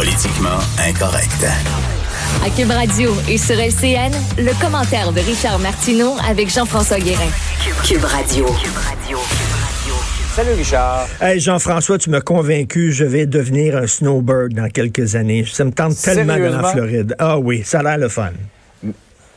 Politiquement incorrect. À Cube Radio et sur LCN, le commentaire de Richard Martineau avec Jean-François Guérin. Cube Radio. Salut Richard. Hey Jean-François, tu m'as convaincu, je vais devenir un snowbird dans quelques années. Ça me tente tellement de la Floride. Ah oui, ça a l'air le fun.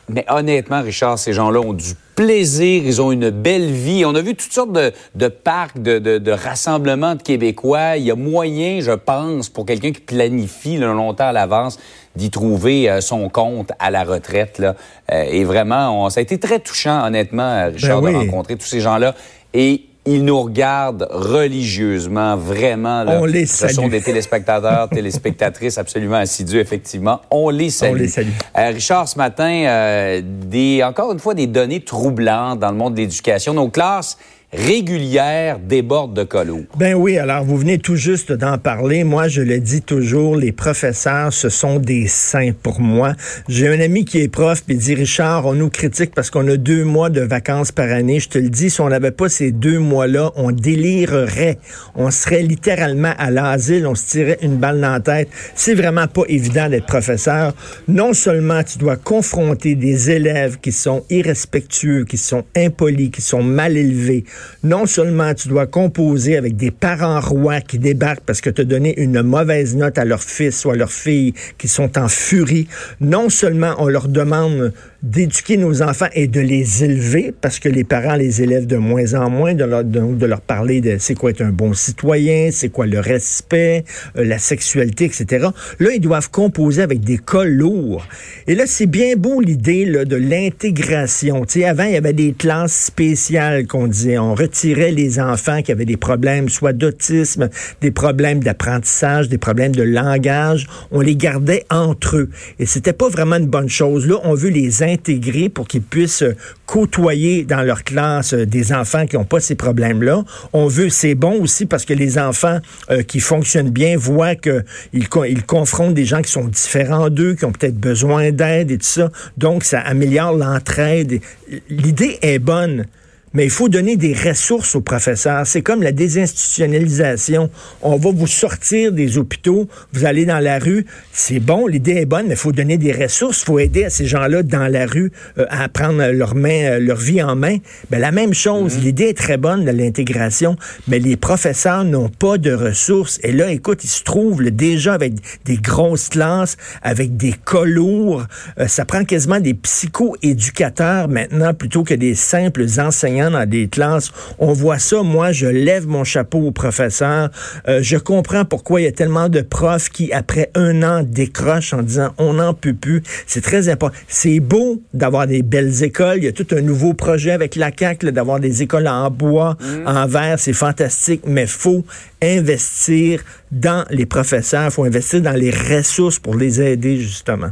Mais honnêtement, Richard, ces gens-là ont du plaisir, ils ont une belle vie. On a vu toutes sortes de, parcs, de, rassemblements de Québécois. Il y a moyen, je pense, pour quelqu'un qui planifie longtemps à l'avance, d'y trouver euh, son compte à la retraite. Là. Euh, et vraiment, ça a été très touchant, honnêtement, Richard, ben de rencontrer tous ces gens-là. Et ils nous regardent religieusement, vraiment. Là. On les salue. Ce sont des téléspectateurs, téléspectatrices absolument assidus, effectivement. On les salue. On les salue. Euh, Richard, ce matin, euh, des, encore une fois, des données troublantes dans le monde de l'éducation. Nos classes régulière déborde de colo. Ben oui, alors vous venez tout juste d'en parler. Moi, je le dis toujours, les professeurs, ce sont des saints pour moi. J'ai un ami qui est prof, puis dit, Richard, on nous critique parce qu'on a deux mois de vacances par année. Je te le dis, si on n'avait pas ces deux mois-là, on délirerait. On serait littéralement à l'asile, on se tirait une balle dans la tête. C'est vraiment pas évident d'être professeur. Non seulement tu dois confronter des élèves qui sont irrespectueux, qui sont impolis, qui sont mal élevés, non seulement tu dois composer avec des parents rois qui débarquent parce que tu as donné une mauvaise note à leur fils ou à leur fille qui sont en furie, non seulement on leur demande d'éduquer nos enfants et de les élever, parce que les parents les élèvent de moins en moins, de leur, de, leur parler de c'est quoi être un bon citoyen, c'est quoi le respect, euh, la sexualité, etc. Là, ils doivent composer avec des cas lourds. Et là, c'est bien beau l'idée de l'intégration. Avant, il y avait des classes spéciales qu'on disait. On retirait les enfants qui avaient des problèmes, soit d'autisme, des problèmes d'apprentissage, des problèmes de langage. On les gardait entre eux. Et c'était pas vraiment une bonne chose. Là, on veut les intégrés pour qu'ils puissent côtoyer dans leur classe euh, des enfants qui n'ont pas ces problèmes-là. On veut, c'est bon aussi parce que les enfants euh, qui fonctionnent bien voient qu'ils ils confrontent des gens qui sont différents d'eux, qui ont peut-être besoin d'aide et tout ça. Donc, ça améliore l'entraide. L'idée est bonne mais il faut donner des ressources aux professeurs. C'est comme la désinstitutionnalisation. On va vous sortir des hôpitaux, vous allez dans la rue. C'est bon, l'idée est bonne, mais il faut donner des ressources. Il faut aider à ces gens-là dans la rue euh, à prendre leur main, euh, leur vie en main. Ben, la même chose, mm-hmm. l'idée est très bonne de l'intégration, mais les professeurs n'ont pas de ressources. Et là, écoute, ils se trouvent déjà avec des grosses classes, avec des cas lourds. Euh, ça prend quasiment des psycho-éducateurs maintenant plutôt que des simples enseignants dans des classes. On voit ça. Moi, je lève mon chapeau aux professeurs. Euh, je comprends pourquoi il y a tellement de profs qui, après un an, décrochent en disant on n'en peut plus. C'est très important. C'est beau d'avoir des belles écoles. Il y a tout un nouveau projet avec la CAC d'avoir des écoles en bois, mm. en verre. C'est fantastique, mais faut investir dans les professeurs. faut investir dans les ressources pour les aider, justement.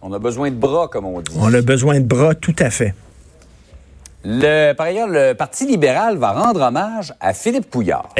On a besoin de bras, comme on dit. On a besoin de bras, tout à fait. Le, par ailleurs, le Parti libéral va rendre hommage à Philippe Pouillard.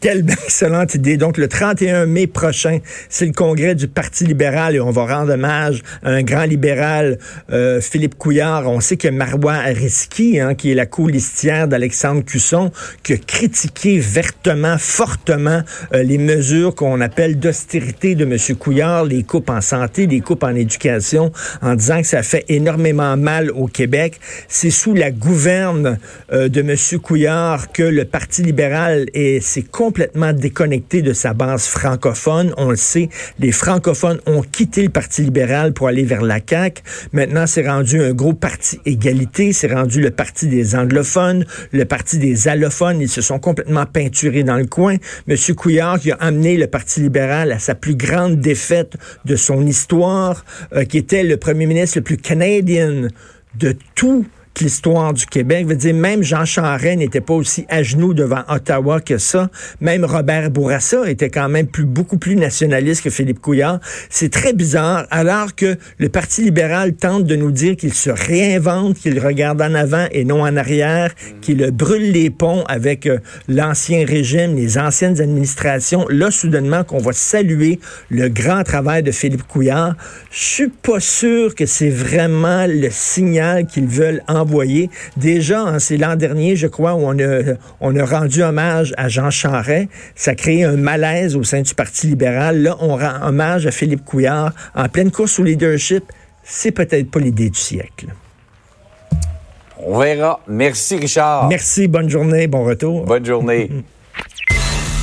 Quelle excellente idée. Donc, le 31 mai prochain, c'est le congrès du Parti libéral et on va rendre hommage à un grand libéral, euh, Philippe Couillard. On sait que Marois Ariski, hein, qui est la colistière d'Alexandre Cusson, qui a critiqué vertement, fortement euh, les mesures qu'on appelle d'austérité de M. Couillard, les coupes en santé, les coupes en éducation, en disant que ça fait énormément mal au Québec. C'est sous la gouverne euh, de M. Couillard que le Parti libéral et ses complètement déconnecté de sa base francophone. On le sait, les francophones ont quitté le Parti libéral pour aller vers la CAQ. Maintenant, c'est rendu un gros parti égalité. C'est rendu le parti des anglophones, le parti des allophones. Ils se sont complètement peinturés dans le coin. Monsieur Couillard qui a amené le Parti libéral à sa plus grande défaite de son histoire, euh, qui était le premier ministre le plus canadien de tous l'histoire du Québec. Je veux dire, même Jean Charest n'était pas aussi à genoux devant Ottawa que ça. Même Robert Bourassa était quand même plus, beaucoup plus nationaliste que Philippe Couillard. C'est très bizarre, alors que le Parti libéral tente de nous dire qu'il se réinvente, qu'il regarde en avant et non en arrière, qu'il brûle les ponts avec euh, l'ancien régime, les anciennes administrations. Là, soudainement, qu'on va saluer le grand travail de Philippe Couillard. Je suis pas sûr que c'est vraiment le signal qu'ils veulent Déjà, hein, c'est l'an dernier, je crois, où on a, on a rendu hommage à Jean Charest. Ça a créé un malaise au sein du Parti libéral. Là, on rend hommage à Philippe Couillard en pleine course au leadership. C'est peut-être pas l'idée du siècle. On verra. Merci, Richard. Merci, bonne journée, bon retour. Bonne journée.